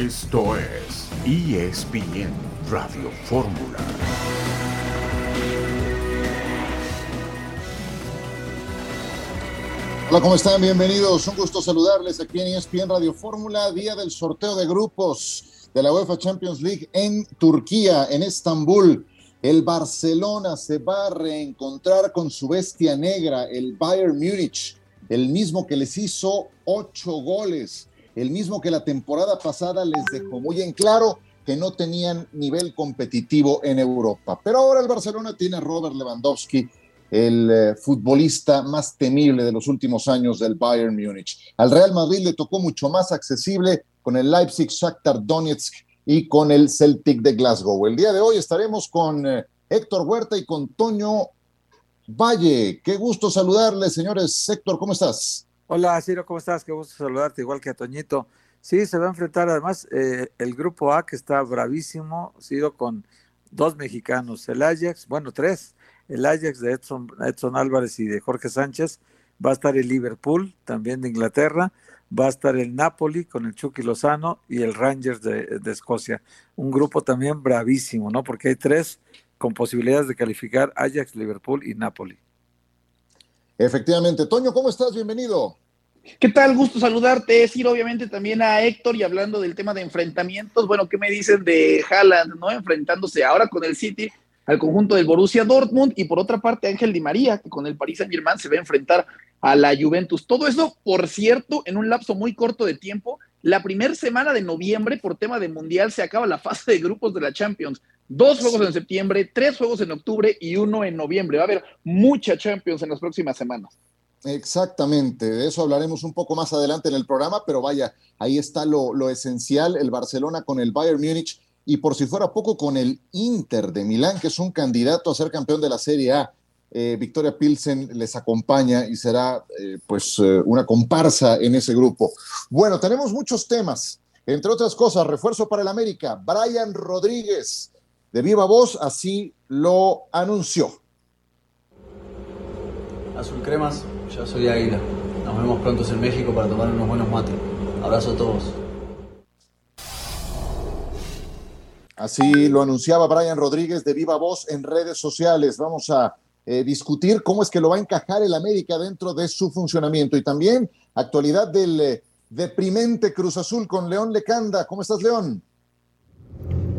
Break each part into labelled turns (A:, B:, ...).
A: Esto es ESPN Radio Fórmula.
B: Hola, ¿cómo están? Bienvenidos. Un gusto saludarles aquí en ESPN Radio Fórmula, día del sorteo de grupos de la UEFA Champions League en Turquía, en Estambul. El Barcelona se va a reencontrar con su bestia negra, el Bayern Múnich, el mismo que les hizo ocho goles, el mismo que la temporada pasada les dejó muy en claro que no tenían nivel competitivo en Europa. Pero ahora el Barcelona tiene a Robert Lewandowski, el eh, futbolista más temible de los últimos años del Bayern Múnich. Al Real Madrid le tocó mucho más accesible con el Leipzig Shakhtar Donetsk y con el Celtic de Glasgow. El día de hoy estaremos con eh, Héctor Huerta y con Toño Valle. Qué gusto saludarles, señores. Héctor, ¿cómo estás?
C: Hola, Ciro, ¿cómo estás? Qué gusto saludarte, igual que a Toñito. Sí, se va a enfrentar además eh, el grupo A que está bravísimo, sido con dos mexicanos, el Ajax, bueno, tres, el Ajax de Edson, Edson Álvarez y de Jorge Sánchez, va a estar el Liverpool, también de Inglaterra, va a estar el Napoli con el Chucky Lozano y el Rangers de, de Escocia. Un grupo también bravísimo, ¿no? Porque hay tres con posibilidades de calificar Ajax, Liverpool y Napoli.
B: Efectivamente. Toño, ¿cómo estás? Bienvenido.
D: ¿Qué tal? Gusto saludarte, decir obviamente también a Héctor y hablando del tema de enfrentamientos, bueno, ¿qué me dicen de Haaland, no? Enfrentándose ahora con el City al conjunto del Borussia Dortmund y por otra parte Ángel Di María, que con el Paris Saint-Germain se va a enfrentar a la Juventus. Todo eso, por cierto, en un lapso muy corto de tiempo. La primera semana de noviembre, por tema de Mundial, se acaba la fase de grupos de la Champions. Dos juegos en septiembre, tres juegos en octubre y uno en noviembre. Va a haber mucha Champions en las próximas semanas.
B: Exactamente, de eso hablaremos un poco más adelante en el programa, pero vaya, ahí está lo, esencial, el Barcelona con el Bayern Múnich y por si fuera poco con el Inter de Milán, que es un candidato a ser campeón de la Serie A. Eh, Victoria Pilsen les acompaña y será eh, pues eh, una comparsa en ese grupo. Bueno, tenemos muchos temas, entre otras cosas, refuerzo para el América, Brian Rodríguez, de viva voz, así lo anunció.
E: Azul Cremas, yo soy Águila. Nos vemos pronto en México para tomar unos buenos mates. Abrazo a todos.
B: Así lo anunciaba Brian Rodríguez de viva voz en redes sociales. Vamos a eh, discutir cómo es que lo va a encajar el América dentro de su funcionamiento y también actualidad del eh, deprimente Cruz Azul con León Lecanda. ¿Cómo estás, León?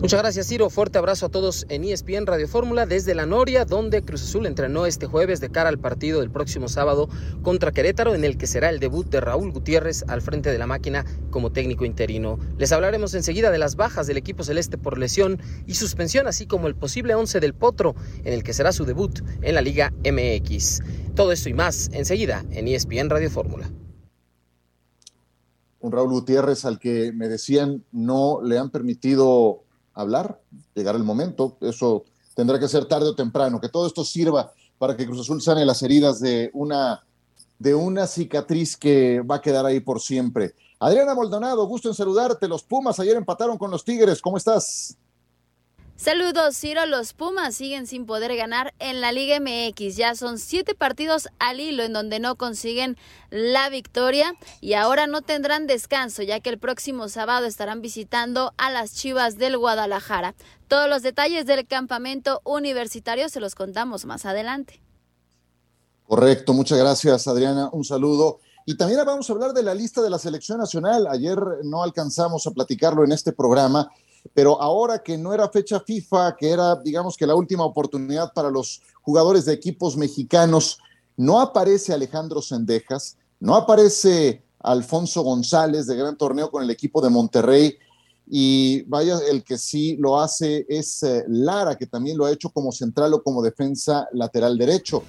F: Muchas gracias, Ciro. Fuerte abrazo a todos en ESPN Radio Fórmula desde La Noria, donde Cruz Azul entrenó este jueves de cara al partido del próximo sábado contra Querétaro, en el que será el debut de Raúl Gutiérrez al frente de la máquina como técnico interino. Les hablaremos enseguida de las bajas del equipo celeste por lesión y suspensión, así como el posible once del Potro, en el que será su debut en la Liga MX. Todo esto y más enseguida en ESPN Radio Fórmula
B: un Raúl Gutiérrez al que me decían no le han permitido hablar, llegar el momento, eso tendrá que ser tarde o temprano, que todo esto sirva para que Cruz Azul sane las heridas de una, de una cicatriz que va a quedar ahí por siempre. Adriana Maldonado, gusto en saludarte. Los Pumas ayer empataron con los Tigres. ¿Cómo estás?
G: Saludos, Ciro. Los Pumas siguen sin poder ganar en la Liga MX. Ya son siete partidos al hilo en donde no consiguen la victoria y ahora no tendrán descanso, ya que el próximo sábado estarán visitando a las Chivas del Guadalajara. Todos los detalles del campamento universitario se los contamos más adelante.
B: Correcto, muchas gracias, Adriana. Un saludo. Y también vamos a hablar de la lista de la selección nacional. Ayer no alcanzamos a platicarlo en este programa pero ahora que no era fecha FIFA, que era, digamos que la última oportunidad para los jugadores de equipos mexicanos, no aparece Alejandro Sendejas, no aparece Alfonso González de gran torneo con el equipo de Monterrey, y vaya, el que sí lo hace es eh, Lara, que también lo ha hecho como central o como defensa lateral derecho.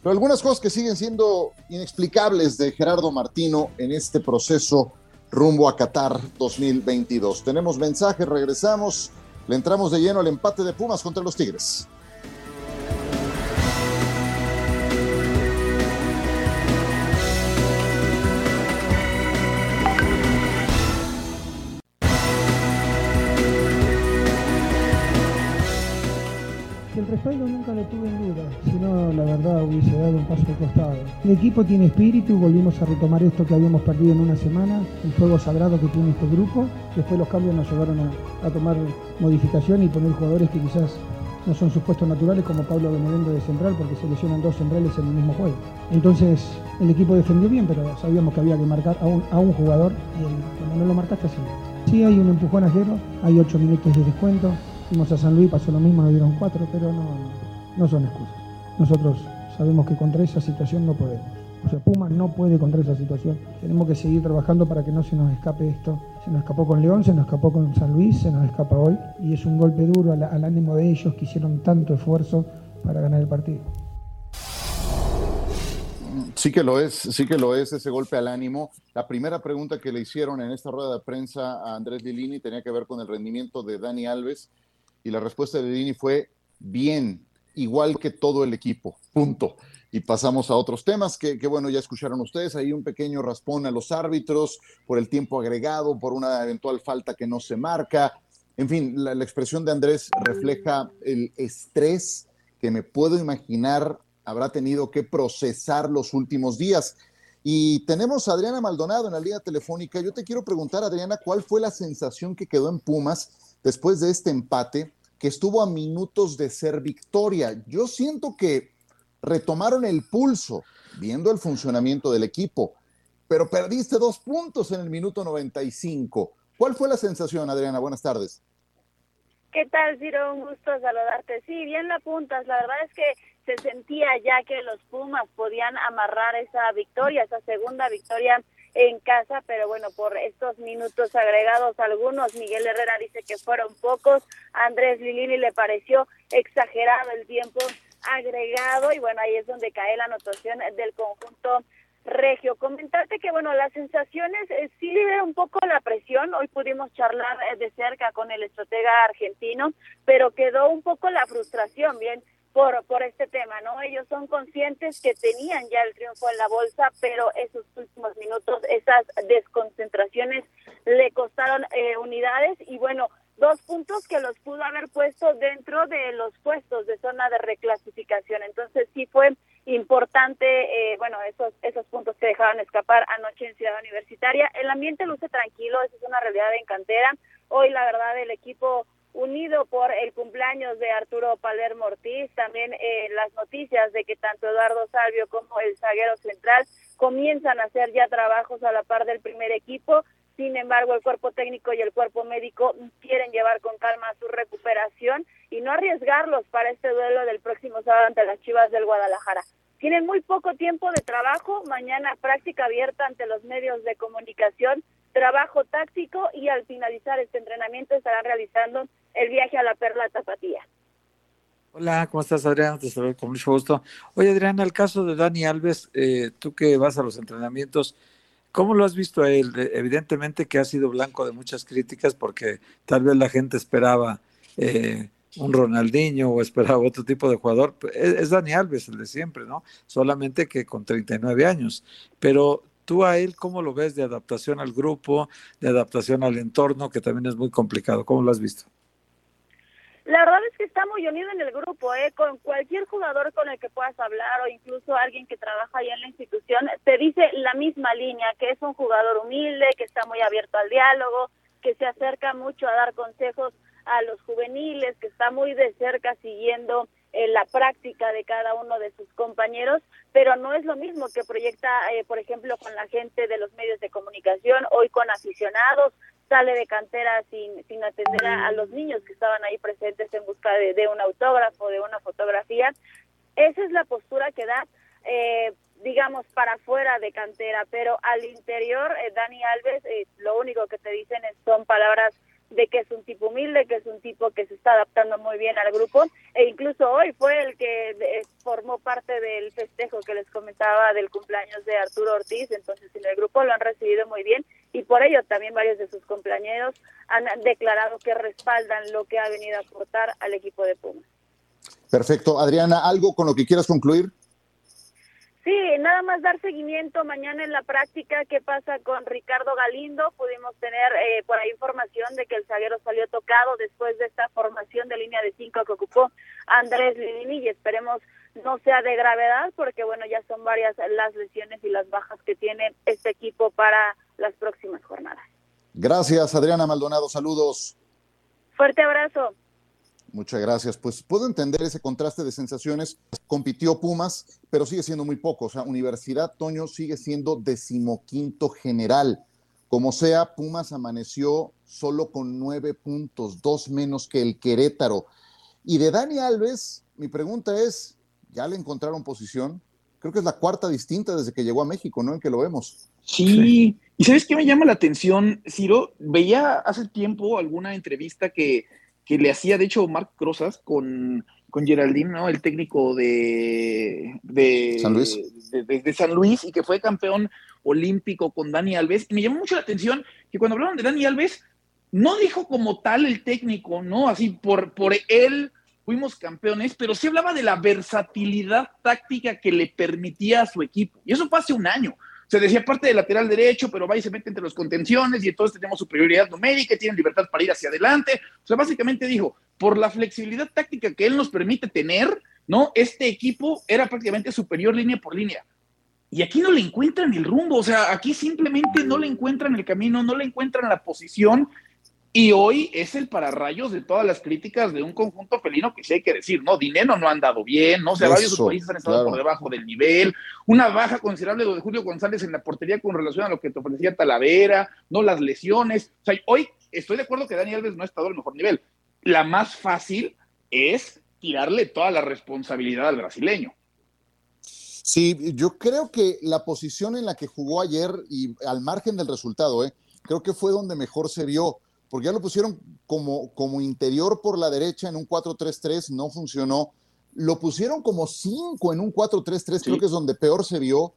B: Pero algunas cosas que siguen siendo inexplicables de Gerardo Martino en este proceso rumbo a Qatar 2022. Tenemos mensajes, regresamos, le entramos de lleno al empate de Pumas contra los Tigres.
H: El respaldo nunca lo tuve en duda, sino la verdad hubiese dado un paso al costado. El equipo tiene espíritu, volvimos a retomar esto que habíamos perdido en una semana, el fuego sagrado que tiene este grupo. Después los cambios nos llevaron a, tomar modificación y poner jugadores que quizás no son sus puestos naturales como Pablo Benedendo de central porque se lesionan dos centrales en el mismo juego. Entonces el equipo defendió bien, pero sabíamos que había que marcar a un, a un jugador y el, no lo marcaste así. Sí hay un empujón ajero, hay ocho minutos de descuento, fuimos a San Luis, pasó lo mismo, nos dieron cuatro, pero no, no son excusas. Nosotros sabemos que contra esa situación no podemos. O sea, Pumas no puede contra esa situación. Tenemos que seguir trabajando para que no se nos escape esto. Se nos escapó con León, se nos escapó con San Luis, se nos escapa hoy. Y es un golpe duro al, ánimo de ellos que hicieron tanto esfuerzo para ganar el partido.
B: Sí que lo es, sí que lo es ese golpe al ánimo. La primera pregunta que le hicieron en esta rueda de prensa a Andrés Lilini tenía que ver con el rendimiento de Dani Alves y la respuesta de Lilini fue bien, igual que todo el equipo, punto. Y pasamos a otros temas que, bueno, ya escucharon ustedes, hay un pequeño raspón a los árbitros por el tiempo agregado, por una eventual falta que no se marca. En fin, la expresión de Andrés refleja el estrés que me puedo imaginar habrá tenido que procesar los últimos días. Y tenemos a Adriana Maldonado en la línea telefónica. Yo te quiero preguntar, Adriana, ¿cuál fue la sensación que quedó en Pumas después de este empate que estuvo a minutos de ser victoria? Yo siento que retomaron el pulso viendo el funcionamiento del equipo, pero perdiste dos puntos en el minuto 95. ¿Cuál fue la sensación, Adriana? Buenas tardes.
I: ¿Qué tal, Ciro? Un gusto saludarte. Sí, bien la apuntas. La verdad es que se sentía ya que los Pumas podían amarrar esa victoria, esa segunda victoria en casa, pero bueno, por estos minutos agregados algunos, Miguel Herrera dice que fueron pocos, Andrés Lilini le pareció exagerado el tiempo agregado y bueno, ahí es donde cae la anotación del conjunto regio. Comentarte que bueno, las sensaciones eh, sí libera un poco la presión, hoy pudimos charlar eh, de cerca con el estratega argentino, pero quedó un poco la frustración, bien, por, por este tema, ¿no? Ellos son conscientes que tenían ya el triunfo en la bolsa, pero esos últimos minutos, esas desconcentraciones le costaron eh, unidades y bueno, dos puntos que los pudo haber puesto dentro de los puestos de zona de reclasificación. Entonces sí fue importante, eh, bueno, esos, esos puntos que dejaron escapar anoche en Ciudad Universitaria. El ambiente luce tranquilo, esa es una realidad en cantera. Hoy la verdad el equipo unido por el cumpleaños de Arturo Palermo Ortiz, también eh, las noticias de que tanto Eduardo Salvio como el zaguero central comienzan a hacer ya trabajos a la par del primer equipo. Sin embargo, el cuerpo técnico y el cuerpo médico quieren llevar con calma su recuperación y no arriesgarlos para este duelo del próximo sábado ante las Chivas del Guadalajara. Tienen muy poco tiempo de trabajo, mañana práctica abierta ante los medios de comunicación, trabajo táctico y al finalizar este entrenamiento estarán realizando el viaje a la Perla Tapatía.
C: Hola, ¿cómo estás Adriana? Te saludo con mucho gusto. Oye Adriana, el caso de Dani Alves, eh, tú que vas a los entrenamientos, ¿cómo lo has visto a él? Evidentemente que ha sido blanco de muchas críticas porque tal vez la gente esperaba eh, un Ronaldinho o esperaba otro tipo de jugador. Es, Dani Alves, el de siempre, ¿no? Solamente que con 39 años. Pero tú a él, ¿cómo lo ves de adaptación al grupo, de adaptación al entorno, que también es muy complicado? ¿Cómo lo has visto?
I: La verdad es que está muy unido en el grupo, ¿eh? con cualquier jugador con el que puedas hablar o incluso alguien que trabaja ahí en la institución, te dice la misma línea, que es un jugador humilde, que está muy abierto al diálogo, que se acerca mucho a dar consejos a los juveniles, que está muy de cerca siguiendo eh, la práctica de cada uno de sus compañeros, pero no es lo mismo que proyecta, eh, por ejemplo, con la gente de los medios de comunicación, hoy con aficionados, sale de cantera sin, sin atender a, los niños que estaban ahí presentes en busca de, un autógrafo, de una fotografía. Esa es la postura que da, eh, digamos, para afuera de cantera, pero al interior, Dani Alves, lo único que te dicen son palabras de que es un tipo humilde, que es un tipo que se está adaptando muy bien al grupo e incluso hoy fue el que formó parte del festejo que les comentaba del cumpleaños de Arturo Ortiz, entonces en el grupo lo han recibido muy bien y por ello también varios de sus compañeros han declarado que respaldan lo que ha venido a aportar al equipo de Pumas.
B: Perfecto. Adriana, ¿algo con lo que quieras concluir?
I: Sí, nada más dar seguimiento mañana en la práctica, qué pasa con Ricardo Galindo. Pudimos tener eh, por ahí información de que el zaguero salió tocado después de esta formación de línea de cinco que ocupó Andrés Lidini y esperemos no sea de gravedad porque bueno, ya son varias las lesiones y las bajas que tiene este equipo para las próximas jornadas.
B: Gracias, Adriana Maldonado. Saludos.
I: Fuerte abrazo.
B: Muchas gracias. Pues puedo entender ese contraste de sensaciones. Compitió Pumas, pero sigue siendo muy poco. O sea, Universidad Toño sigue siendo decimoquinto general. Como sea, Pumas amaneció solo con nueve puntos, dos menos que el Querétaro. Y de Dani Alves, mi pregunta es, ¿ya le encontraron posición? Creo que es la cuarta distinta desde que llegó a México, ¿no? En que lo vemos.
D: Sí. ¿Y sabes qué me llama la atención, Ciro? Veía hace tiempo alguna entrevista que que le hacía, de hecho, Marc Crozas con, con Geraldine, ¿no? El técnico de, de,
B: San Luis.
D: De, San Luis y que fue campeón olímpico con Dani Alves. Y me llamó mucho la atención que cuando hablaron de Dani Alves, no dijo como tal el técnico, ¿no? Así por, por él fuimos campeones, pero sí hablaba de la versatilidad táctica que le permitía a su equipo. Y eso fue hace un año se decía parte del lateral derecho, pero va y se mete entre los contenciones y entonces tenemos superioridad numérica tienen libertad para ir hacia adelante. O sea, básicamente dijo, por la flexibilidad táctica que él nos permite tener, ¿no? Este equipo era prácticamente superior línea por línea. Y aquí no le encuentran el rumbo, o sea, aquí simplemente no le encuentran el camino, no le encuentran la posición y hoy es el pararrayos de todas las críticas de un conjunto felino que sí hay que decir, ¿no? Dinero no ha andado bien, ¿no? O sea, varios países han estado por debajo del nivel, una baja considerable de Julio González en la portería con relación a lo que te ofrecía Talavera, ¿no? Las lesiones. O sea, hoy estoy de acuerdo que Dani Alves no ha estado al mejor nivel. La más fácil es tirarle toda la responsabilidad al brasileño.
B: Sí, yo creo que la posición en la que jugó ayer y al margen del resultado, ¿eh? creo que fue donde mejor se vio porque ya lo pusieron como, como interior por la derecha en un 4-3-3, no funcionó. Lo pusieron como 5 en un 4-3-3, creo que es donde peor se vio,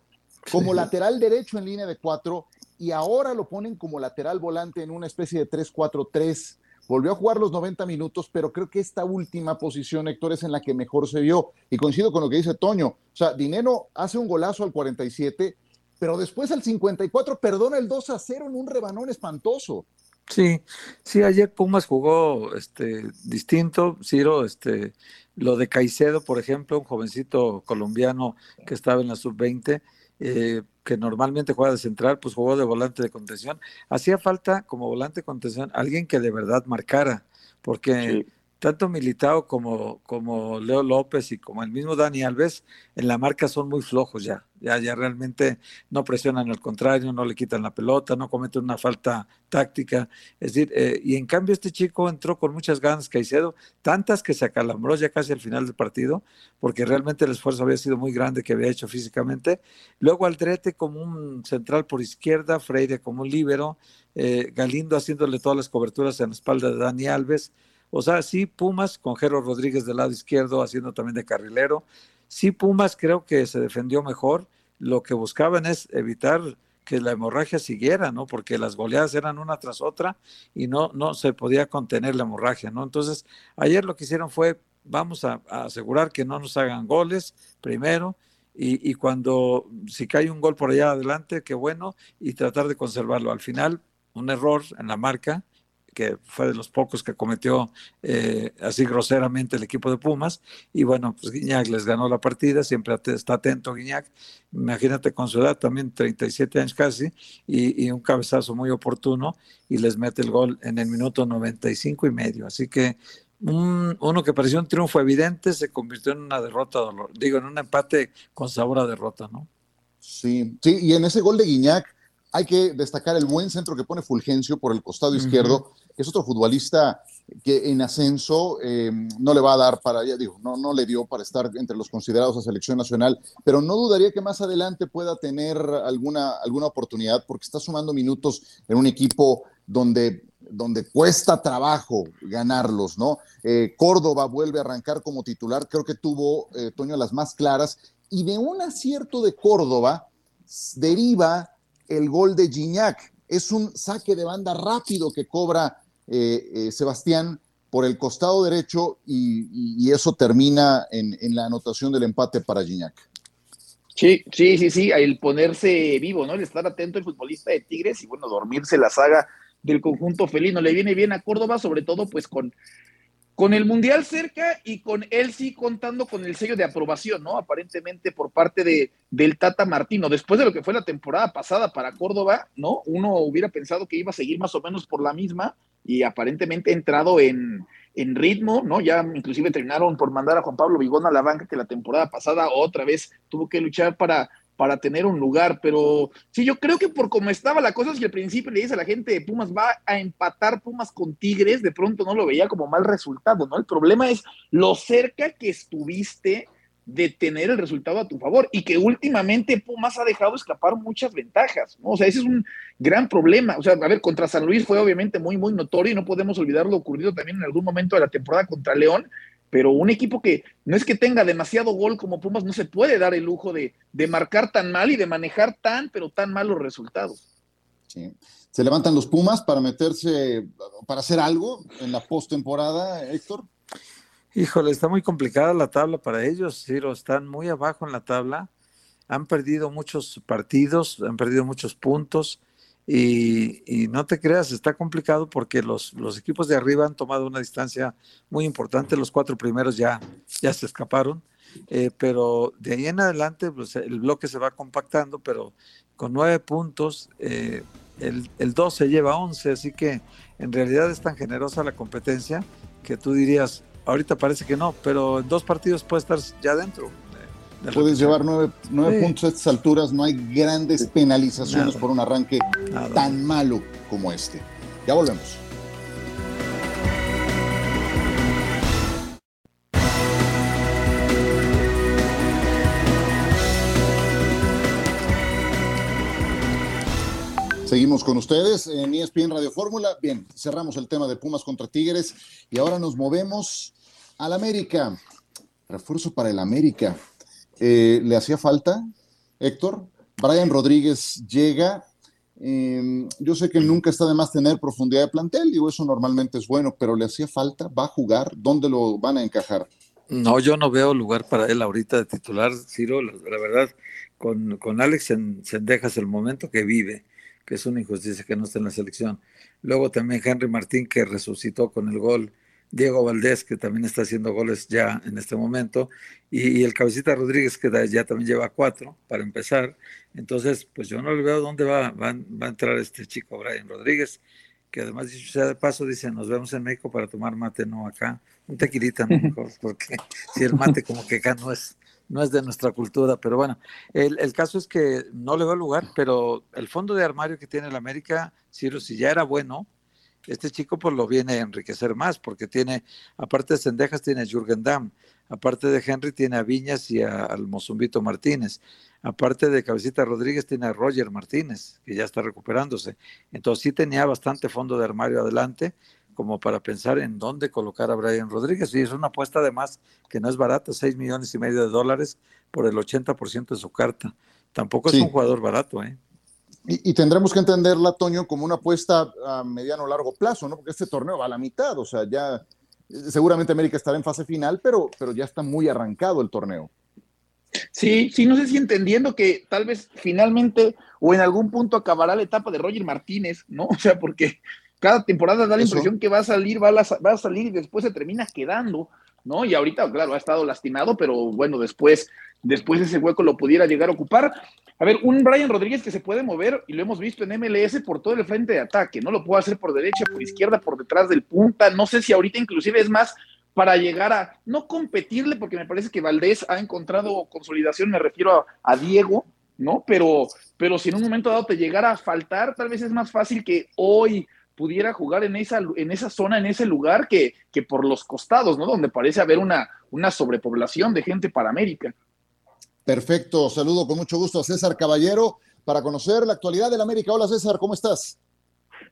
B: como lateral derecho en línea de 4, y ahora lo ponen como lateral volante en una especie de 3-4-3. Volvió a jugar los 90 minutos, pero creo que esta última posición, Héctor, es en la que mejor se vio. Y coincido con lo que dice Toño. O sea, Dinero hace un golazo al 47, pero después al 54 perdona el 2 0 en un rebanón espantoso.
C: Sí, sí, ayer Pumas jugó este, distinto, Ciro, este, lo de Caicedo, por ejemplo, un jovencito colombiano que estaba en la sub-20, eh, que normalmente juega de central, pues jugó de volante de contención. Hacía falta como volante de contención alguien que de verdad marcara, porque tanto Militao como, como Leo López y como el mismo Dani Alves en la marca son muy flojos ya. Ya, ya realmente no presionan al contrario, no le quitan la pelota, no cometen una falta táctica. Es decir, eh, y en cambio este chico entró con muchas ganas, Caicedo, tantas que se acalambró ya casi al final del partido, porque realmente el esfuerzo había sido muy grande que había hecho físicamente. Luego Aldrete como un central por izquierda, Freire como un líbero, eh, Galindo haciéndole todas las coberturas en la espalda de Dani Alves. O sea, sí, Pumas con Jero Rodríguez del lado izquierdo haciendo también de carrilero. Sí, Pumas creo que se defendió mejor. Lo que buscaban es evitar que la hemorragia siguiera, ¿no? Porque las goleadas eran una tras otra y no, no se podía contener la hemorragia, ¿no? Entonces, ayer lo que hicieron fue, vamos a, asegurar que no nos hagan goles primero y, y, cuando, si cae un gol por allá adelante, qué bueno, y tratar de conservarlo. Al final, un error en la marca, que fue de los pocos que cometió eh, así groseramente el equipo de Pumas. Y bueno, pues Guiñac les ganó la partida, siempre está atento Guiñac. Imagínate con su edad, también 37 años casi, y, y, un cabezazo muy oportuno, y les mete el gol en el minuto 95 y medio. Así que un, uno que pareció un triunfo evidente se convirtió en una derrota, digo, en un empate con sabor a derrota, ¿no?
B: Sí, sí, y en ese gol de Guiñac hay que destacar el buen centro que pone Fulgencio por el costado izquierdo, que es otro futbolista que en ascenso em, no le va a dar para, ya digo, no, no le dio para estar entre los considerados a selección nacional, pero no dudaría que más adelante pueda tener alguna, alguna oportunidad porque está sumando minutos en un equipo donde, donde cuesta trabajo ganarlos, ¿no? Eh, Córdoba vuelve a arrancar como titular, creo que tuvo, eh, Toño, las más claras, y de un acierto de Córdoba deriva el gol de Gignac. Es un saque de banda rápido que cobra eh, eh, Sebastián por el costado derecho y, eso termina en, la anotación del empate para Gignac.
D: Sí, sí, sí, sí, el ponerse vivo, ¿no? El estar atento el futbolista de Tigres y bueno, dormirse la saga del conjunto felino. Le viene bien a Córdoba, sobre todo pues con, con el Mundial cerca y con él sí contando con el sello de aprobación, ¿no? Aparentemente por parte de, del Tata Martino. Después de lo que fue la temporada pasada para Córdoba, ¿no? Uno hubiera pensado que iba a seguir más o menos por la misma y aparentemente entrado en, en ritmo, ¿no? Ya inclusive terminaron por mandar a Juan Pablo Vigón a la banca, que la temporada pasada otra vez tuvo que luchar para, para tener un lugar, pero sí, yo creo que por cómo estaba la cosa, si al principio le dice a la gente de Pumas va a empatar Pumas con Tigres, de pronto no lo veía como mal resultado, ¿no? El problema es lo cerca que estuviste de tener el resultado a tu favor y que últimamente Pumas ha dejado escapar muchas ventajas, ¿no? O sea, ese es un gran problema. O sea, a ver, contra San Luis fue obviamente muy, muy notorio y no podemos olvidar lo ocurrido también en algún momento de la temporada contra León, pero un equipo que no es que tenga demasiado gol como Pumas, no se puede dar el lujo de, de marcar tan mal y de manejar tan, pero tan malos resultados.
B: Sí. ¿Se levantan los Pumas para meterse, para hacer algo en la postemporada, Héctor?
C: Híjole, está muy complicada la tabla para ellos, Ciro. Están muy abajo en la tabla. Han perdido muchos partidos, han perdido muchos puntos. Y, no te creas, está complicado porque los, los, equipos de arriba han tomado una distancia muy importante. Los cuatro primeros ya, ya se escaparon. Eh, pero de ahí en adelante pues, el bloque se va compactando, pero con nueve puntos, eh, el, el 2 se lleva 11, así que en realidad es tan generosa la competencia que tú dirías, Ahorita parece que no, pero en dos partidos puede estar ya dentro.
B: Puedes llevar nueve, puntos a estas alturas, no hay grandes penalizaciones por un arranque tan malo como este. Ya volvemos. Seguimos con ustedes en ESPN Radio Fórmula. Bien, cerramos el tema de Pumas contra Tigres y ahora nos movemos al América. Refuerzo para el América. Eh, ¿Le hacía falta, Héctor? Brian Rodríguez llega. Em, yo sé que nunca está de más tener profundidad de plantel, digo, eso normalmente es bueno, pero ¿le hacía falta? ¿Va a jugar? ¿Dónde lo van a encajar?
C: No, yo no veo lugar para él ahorita de titular, Ciro. La, verdad, con, con Alex Sendejas, el momento que vive, que es una injusticia que no esté en la selección. Luego también Henry Martín, que resucitó con el gol. Diego Valdés, que también está haciendo goles ya en este momento. Y, el Cabecita Rodríguez, que ya también lleva cuatro para empezar. Entonces, pues yo no le veo dónde va, va, a entrar este chico Brian Rodríguez, que además, dicho sea de paso, dice, nos vemos en México para tomar mate, no acá. Un tequilita, mejor, porque si el mate como que acá no es no es de nuestra cultura, pero bueno, el, caso es que no le va lugar, pero el fondo de armario que tiene el América, Ciro, si ya era bueno, este chico pues lo viene a enriquecer más, porque tiene, aparte de Sendejas, tiene a Jürgen Damm, aparte de Henry, tiene a Viñas y a, al Mozumbito Martínez, aparte de Cabecita Rodríguez, tiene a Roger Martínez, que ya está recuperándose. Entonces sí tenía bastante fondo de armario adelante, como para pensar en dónde colocar a Brian Rodríguez. Y es una apuesta además que no es barata, 6 millones y medio de dólares por el 80% de su carta. Tampoco es un jugador barato, ¿eh?
B: Y, tendremos que entenderla, Toño, como una apuesta a mediano o largo plazo, ¿no? Porque este torneo va a la mitad, o sea, ya seguramente América estará en fase final, pero, pero ya está muy arrancado el torneo.
D: Sí, sí, no sé si entendiendo que tal vez finalmente o en algún punto acabará la etapa de Roger Martínez, ¿no? O sea, porque cada temporada da la impresión que va a salir, va a, va a salir y después se termina quedando, ¿no? Y ahorita, claro, ha estado lastimado, pero bueno, después, después ese hueco lo pudiera llegar a ocupar. A ver, un Brian Rodríguez que se puede mover, y lo hemos visto en MLS por todo el frente de ataque, no lo puede hacer por derecha, por izquierda, por detrás del punta, no sé si ahorita inclusive es más para llegar a, no competirle, porque me parece que Valdés ha encontrado consolidación, me refiero a, a Diego, ¿no? Pero, pero si en un momento dado te llegara a faltar, tal vez es más fácil que hoy pudiera jugar en esa, en esa zona, en ese lugar, que, que por los costados, ¿no? Donde parece haber una, una sobrepoblación de gente para América.
B: Perfecto, saludo con mucho gusto a César Caballero para conocer la actualidad del América. Hola César, ¿cómo estás?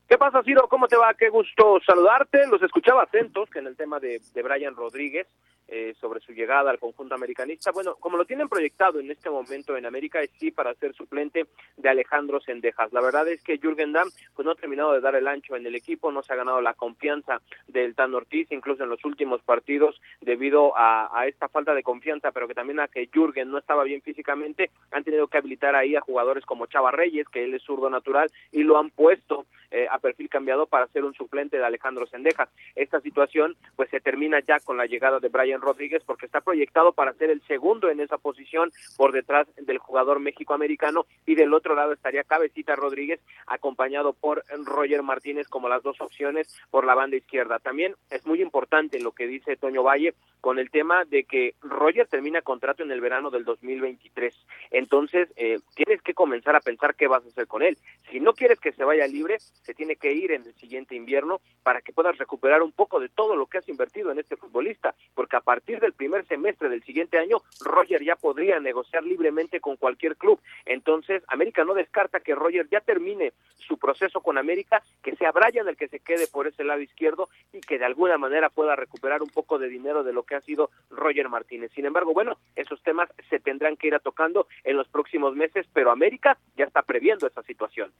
J: ¿Qué pasa, Ciro? ¿Cómo te va? Qué gusto saludarte. Los escuchaba atentos que en el tema de, de Brian Rodríguez eh, sobre su llegada al conjunto americanista. Bueno, como lo tienen proyectado en este momento en América, es sí para ser suplente de Alejandro Sendejas. La verdad es que Jürgen Damm pues no ha terminado de dar el ancho en el equipo, no se ha ganado la confianza del Tan Ortiz, incluso en los últimos partidos, debido a, esta falta de confianza, pero que también a que Jürgen no estaba bien físicamente, han tenido que habilitar ahí a jugadores como Chava Reyes, que él es zurdo natural, y lo han puesto eh, a perfil cambiado para ser un suplente de Alejandro Sendejas. Esta situación pues se termina ya con la llegada de Brian Rodríguez porque está proyectado para ser el segundo en esa posición por detrás del jugador méxico-americano y del otro lado estaría Cabecita Rodríguez acompañado por Roger Martínez como las dos opciones por la banda izquierda. También es muy importante lo que dice Toño Valle con el tema de que Roger termina contrato en el verano del 2023. Entonces, eh, tienes que comenzar a pensar qué vas a hacer con él. Si no quieres que se vaya libre, se tiene que ir en el siguiente invierno para que puedas recuperar un poco de todo lo que has invertido en este futbolista, porque a partir del primer semestre del siguiente año, Roger ya podría negociar libremente con cualquier club. Entonces, América no descarta que Roger ya termine su proceso con América, que sea Brian el que se quede por ese lado izquierdo y que de alguna manera pueda recuperar un poco de dinero de lo que ha sido Roger Martínez. Sin embargo, bueno, esos temas se tendrán que ir a tocando en los próximos meses, pero América ya está previendo esa situación.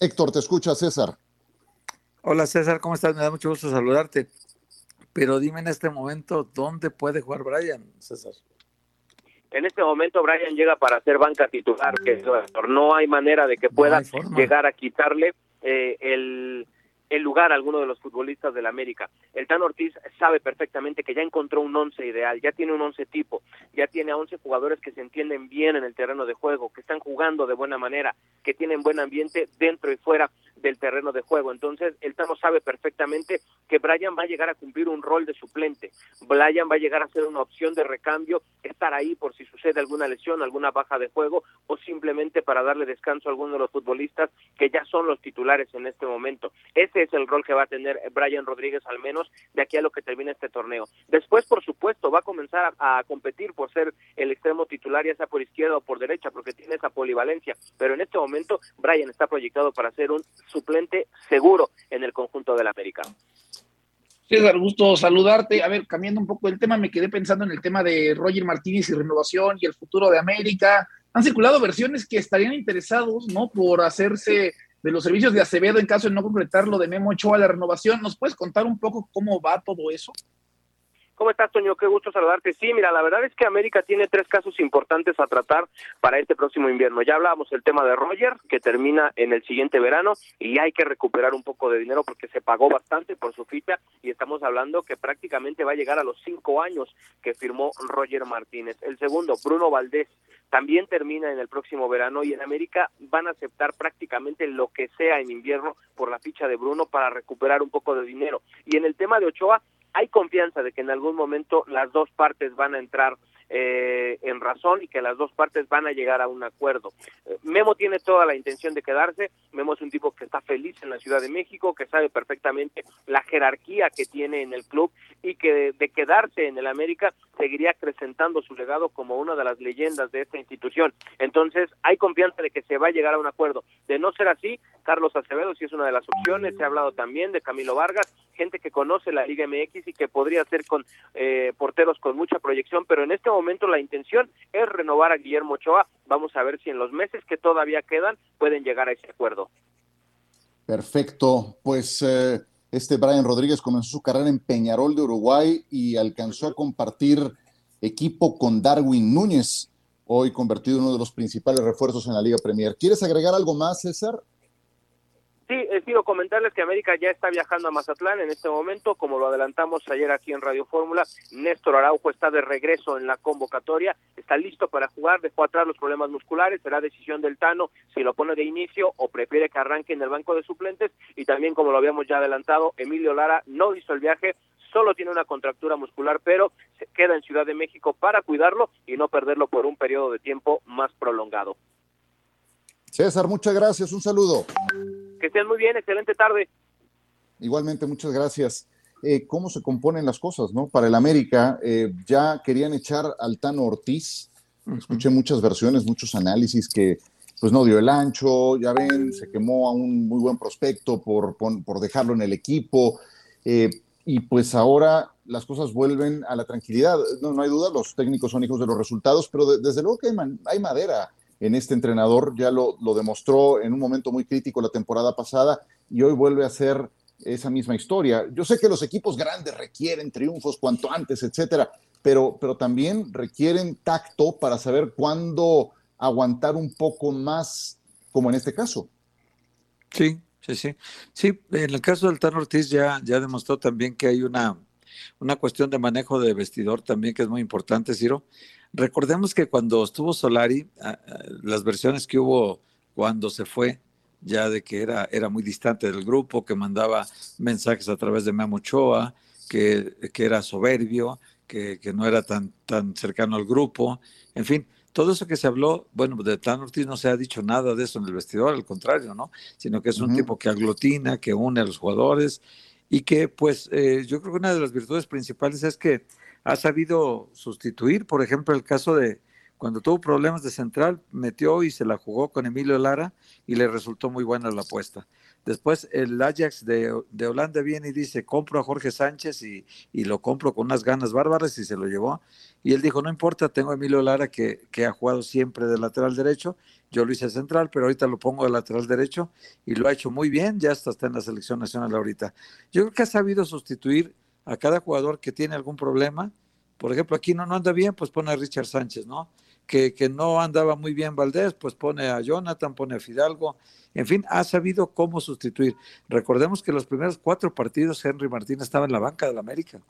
B: Héctor, te escucha César.
C: Hola César, ¿cómo estás? Me da mucho gusto saludarte. Pero dime en este momento, ¿dónde puede jugar Brian, César?
J: En este momento Brian llega para ser banca titular, que no hay manera de que pueda llegar a quitarle eh, el el lugar a alguno de los futbolistas del América. El Tan Ortiz sabe perfectamente que ya encontró un once ideal, ya tiene un once tipo, ya tiene a once jugadores que se entienden bien en el terreno de juego, que están jugando de buena manera, que tienen buen ambiente dentro y fuera del terreno de juego. Entonces, el Tano sabe perfectamente que Brian va a llegar a cumplir un rol de suplente. Brian va a llegar a ser una opción de recambio, estar ahí por si sucede alguna lesión, alguna baja de juego o simplemente para darle descanso a alguno de los futbolistas que ya son los titulares en este momento. Ese es el rol que va a tener Brian Rodríguez al menos de aquí a lo que termine este torneo. Después, por supuesto, va a comenzar a, a competir por ser el extremo titular, ya sea por izquierda o por derecha, porque tiene esa polivalencia. Pero en este momento, Brian está proyectado para ser un suplente seguro en el conjunto del América.
D: César, gusto saludarte. A ver, cambiando un poco el tema, me quedé pensando en el tema de Roger Martínez y renovación y el futuro de América. Han circulado versiones que estarían interesados, ¿no? Por hacerse de los servicios de Acevedo en caso de no completar lo de Memo Ochoa la renovación. ¿Nos puedes contar un poco cómo va todo eso?
J: ¿Cómo estás, Toño? Qué gusto saludarte. Sí, mira, la verdad es que América tiene tres casos importantes a tratar para este próximo invierno. Ya hablábamos del tema de Roger, que termina en el siguiente verano, y hay que recuperar un poco de dinero porque se pagó bastante por su ficha, y estamos hablando que prácticamente va a llegar a los cinco años que firmó Roger Martínez. El segundo, Bruno Valdés, también termina en el próximo verano, y en América van a aceptar prácticamente lo que sea en invierno por la ficha de Bruno para recuperar un poco de dinero. Y en el tema de Ochoa, hay confianza de que en algún momento las dos partes van a entrar eh, en razón y que las dos partes van a llegar a un acuerdo. Eh, Memo tiene toda la intención de quedarse, Memo es un tipo que está feliz en la Ciudad de México, que sabe perfectamente la jerarquía que tiene en el club y que de, quedarse en el América seguiría acrecentando su legado como una de las leyendas de esta institución. Entonces hay confianza de que se va a llegar a un acuerdo. De no ser así, Carlos Acevedo sí es una de las opciones, se ha hablado también de Camilo Vargas, gente que conoce la Liga MX y que podría ser con eh, porteros con mucha proyección, pero en este momento la intención es renovar a Guillermo Ochoa. Vamos a ver si en los meses que todavía quedan pueden llegar a ese acuerdo.
B: Perfecto, pues eh, este Brian Rodríguez comenzó su carrera en Peñarol de Uruguay y alcanzó a compartir equipo con Darwin Núñez, hoy convertido en uno de los principales refuerzos en la Liga Premier. ¿Quieres agregar algo más, César?
J: Sí, eh, quiero comentarles que América ya está viajando a Mazatlán en este momento, como lo adelantamos ayer aquí en Radio Fórmula. Néstor Araujo está de regreso en la convocatoria, está listo para jugar, dejó atrás los problemas musculares, será decisión del Tano si lo pone de inicio o prefiere que arranque en el banco de suplentes. Y también, como lo habíamos ya adelantado, Emilio Lara no hizo el viaje, solo tiene una contractura muscular, pero se queda en Ciudad de México para cuidarlo y no perderlo por un periodo de tiempo más prolongado.
B: César, muchas gracias, un saludo.
J: Que estén muy bien, excelente tarde.
B: Igualmente, muchas gracias. Eh, ¿Cómo se componen las cosas, no? Para el América, eh, ya querían echar al Tano Ortiz. Escuché muchas versiones, muchos análisis que pues no dio el ancho, ya ven, se quemó a un muy buen prospecto por, por, por dejarlo en el equipo. Eh, y pues ahora las cosas vuelven a la tranquilidad. No, no hay duda, los técnicos son hijos de los resultados, pero desde luego que hay, madera en este entrenador, ya lo, lo, demostró en un momento muy crítico la temporada pasada y hoy vuelve a ser esa misma historia. Yo sé que los equipos grandes requieren triunfos cuanto antes, etcétera, pero, pero también requieren tacto para saber cuándo aguantar un poco más, como en este caso.
C: Sí, sí, sí. Sí, en el caso del Tano Ortiz ya, ya demostró también que hay una, una cuestión de manejo de vestidor también que es muy importante, Ciro. Recordemos que cuando estuvo Solari, las versiones que hubo cuando se fue, ya de que era, era muy distante del grupo, que mandaba mensajes a través de Memo Ochoa, que, que era soberbio, que, que, no era tan, tan cercano al grupo, en fin, todo eso que se habló, bueno, de Tan Ortiz no se ha dicho nada de eso en el vestidor, al contrario, ¿no? Sino que es un tipo que aglutina, que une a los jugadores y que, pues, eh, yo creo que una de las virtudes principales es que ha sabido sustituir, por ejemplo, el caso de cuando tuvo problemas de central, metió y se la jugó con Emilio Lara y le resultó muy buena la apuesta. Después el Ajax de, Holanda viene y dice, compro a Jorge Sánchez y, lo compro con unas ganas bárbaras y se lo llevó. Y él dijo, no importa, tengo a Emilio Lara que, que ha jugado siempre de lateral derecho, yo lo hice central, pero ahorita lo pongo de lateral derecho y lo ha hecho muy bien, ya está en la selección nacional ahorita. Yo creo que ha sabido sustituir a cada jugador que tiene algún problema. Por ejemplo, aquí no, no anda bien, pues pone a Richard Sánchez, ¿no? Que, que no andaba muy bien Valdés, pues pone a Jonathan, pone a Fidalgo. En fin, ha sabido cómo sustituir. Recordemos que los primeros cuatro partidos Henry Martín estaba en la banca del América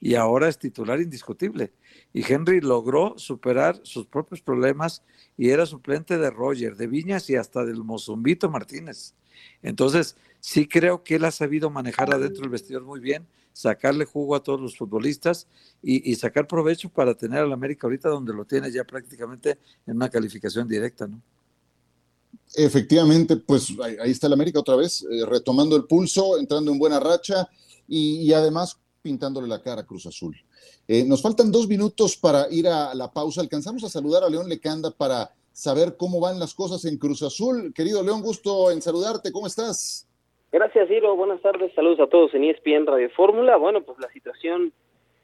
C: y ahora es titular indiscutible. Y Henry logró superar sus propios problemas y era suplente de Roger, de Viñas y hasta del Mozumbito Martínez. Entonces, sí creo que él ha sabido manejar adentro del vestidor muy bien sacarle jugo a todos los futbolistas y, sacar provecho para tener al América ahorita donde lo tiene ya prácticamente en una calificación directa, ¿no?
B: Efectivamente, pues ahí, está el América otra vez, eh, retomando el pulso, entrando en buena racha y, además pintándole la cara a Cruz Azul. Eh, nos faltan dos minutos para ir a la pausa. Alcanzamos a saludar a León Lecanda para saber cómo van las cosas en Cruz Azul. Querido León, gusto en saludarte. ¿Cómo estás?
K: Gracias, Ciro. Buenas tardes. Saludos a todos en ESPN Radio Fórmula. Bueno, pues la situación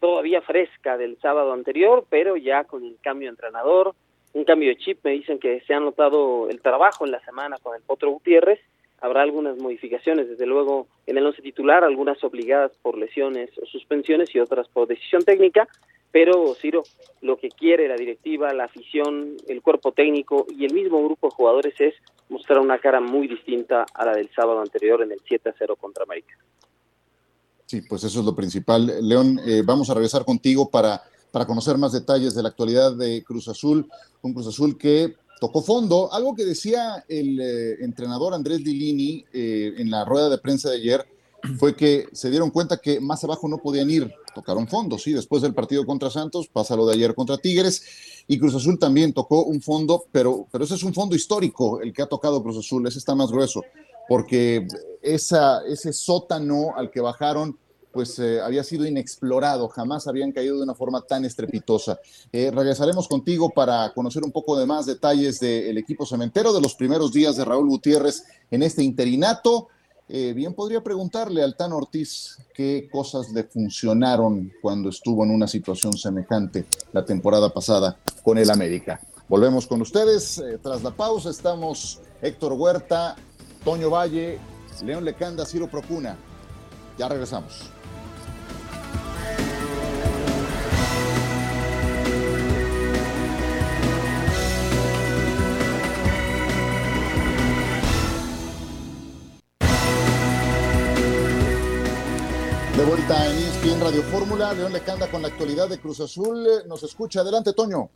K: todavía fresca del sábado anterior, pero ya con el cambio de entrenador, un cambio de chip. Me dicen que se ha notado el trabajo en la semana con el Potro Gutiérrez. Habrá algunas modificaciones, desde luego, en el once titular, algunas obligadas por lesiones o suspensiones y otras por decisión técnica. Pero, Ciro, lo que quiere la directiva, la afición, el cuerpo técnico y el mismo grupo de jugadores es mostrar una cara muy distinta a la del sábado anterior en el 7-0 contra América.
B: Sí, pues eso es lo principal. León, eh, vamos a regresar contigo para, para conocer más detalles de la actualidad de Cruz Azul, un Cruz Azul que tocó fondo. Algo que decía el eh, entrenador Andrés Lilini eh, en la rueda de prensa de ayer fue que se dieron cuenta que más abajo no podían ir, tocaron fondo, sí, después del partido contra Santos, pasa lo de ayer contra Tigres, y Cruz Azul también tocó un fondo, pero, pero ese es un fondo histórico el que ha tocado Cruz Azul, ese está más grueso, porque esa, ese sótano al que bajaron, pues eh, había sido inexplorado, jamás habían caído de una forma tan estrepitosa. Eh, regresaremos contigo para conocer un poco de más detalles del equipo cementero, de los primeros días de Raúl Gutiérrez en este interinato. Eh, bien podría preguntarle al Tan Ortiz qué cosas le funcionaron cuando estuvo en una situación semejante la temporada pasada con el América. Volvemos con ustedes. Tras la pausa estamos Héctor Huerta, Toño Valle, León Lecanda, Ciro Procuna. Ya regresamos. En ESPN Radio Fórmula, León Lecanda con la actualidad de Cruz Azul. Nos escucha. Adelante, Toño.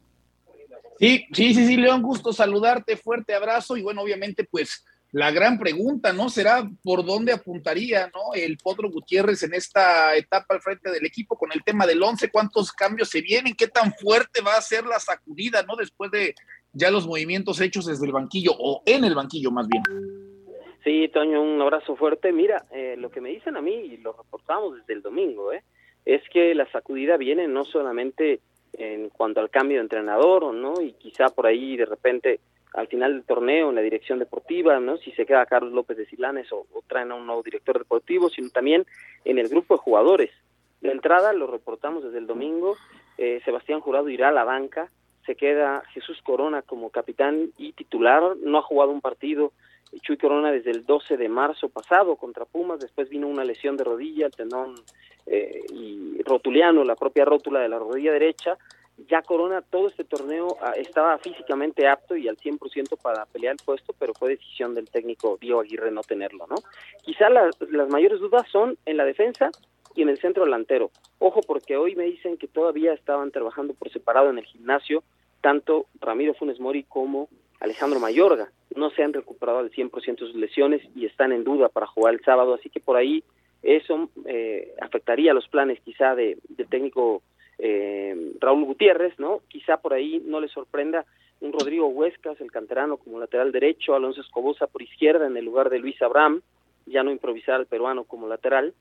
D: Sí, sí, sí, sí, León, gusto saludarte, fuerte abrazo y bueno, obviamente pues la gran pregunta, ¿no? Será por dónde apuntaría, ¿no? El Potro Gutiérrez en esta etapa al frente del equipo con el tema del 11, cuántos cambios se vienen, qué tan fuerte va a ser la sacudida, ¿no? Después de ya los movimientos hechos desde el banquillo o en el banquillo más bien.
K: Sí, Toño, un abrazo fuerte. Mira, eh, lo que me dicen a mí, y lo reportamos desde el domingo, ¿eh? es que la sacudida viene no solamente en cuanto al cambio de entrenador, ¿no? Y quizá por ahí de repente al final del torneo en la dirección deportiva, ¿no? Si se queda Carlos López de Silanes o, traen a un nuevo director deportivo, sino también en el grupo de jugadores. De entrada, lo reportamos desde el domingo, eh, Sebastián Jurado irá a la banca, se queda Jesús Corona como capitán y titular, no ha jugado un partido Chuy Corona desde el 12 de marzo pasado contra Pumas, después vino una lesión de rodilla, el tendón eh, y rotuliano, la propia rótula de la rodilla derecha, ya Corona todo este torneo ah, estaba físicamente apto y al 100% para pelear el puesto, pero fue decisión del técnico Diego Aguirre no tenerlo, ¿no? Quizá las mayores dudas son en la defensa y en el centro delantero. Ojo porque hoy me dicen que todavía estaban trabajando por separado en el gimnasio, tanto Ramiro Funes Mori como Alejandro Mayorga. No se han recuperado al 100% sus lesiones y están en duda para jugar el sábado, así que por ahí eso eh, afectaría los planes quizá de, del técnico eh, Raúl Gutiérrez, ¿no? Quizá por ahí no le sorprenda un Rodrigo Huescas, el canterano como lateral derecho, Alonso Escobosa por izquierda en el lugar de Luis Abraham, ya no improvisar al peruano como lateral.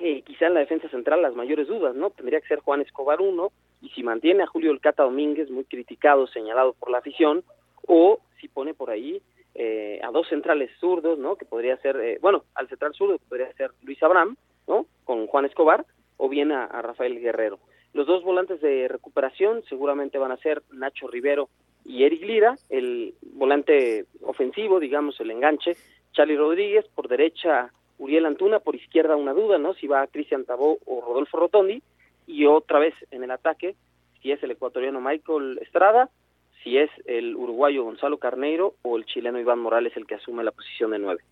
K: Eh, quizá en la defensa central las mayores dudas, ¿no? Tendría que ser Juan Escobar uno, y si mantiene a Julio El Cata Domínguez, muy criticado, señalado por la afición, o si pone por ahí eh, a dos centrales zurdos, ¿no? Que podría ser, eh, bueno, al central zurdo podría ser Luis Abraham, ¿no? Con Juan Escobar, o bien a, Rafael Guerrero. Los dos volantes de recuperación seguramente van a ser Nacho Rivero y Eric Lira, el volante ofensivo, digamos, el enganche, Charlie Rodríguez, por derecha Uriel Antuna, por izquierda una duda, ¿no? Si va Cristian Tabó o Rodolfo Rotondi, y otra vez en el ataque, si es el ecuatoriano Michael Estrada, si es el uruguayo Gonzalo Carneiro o el chileno Iván Morales el que asume la posición de nueve.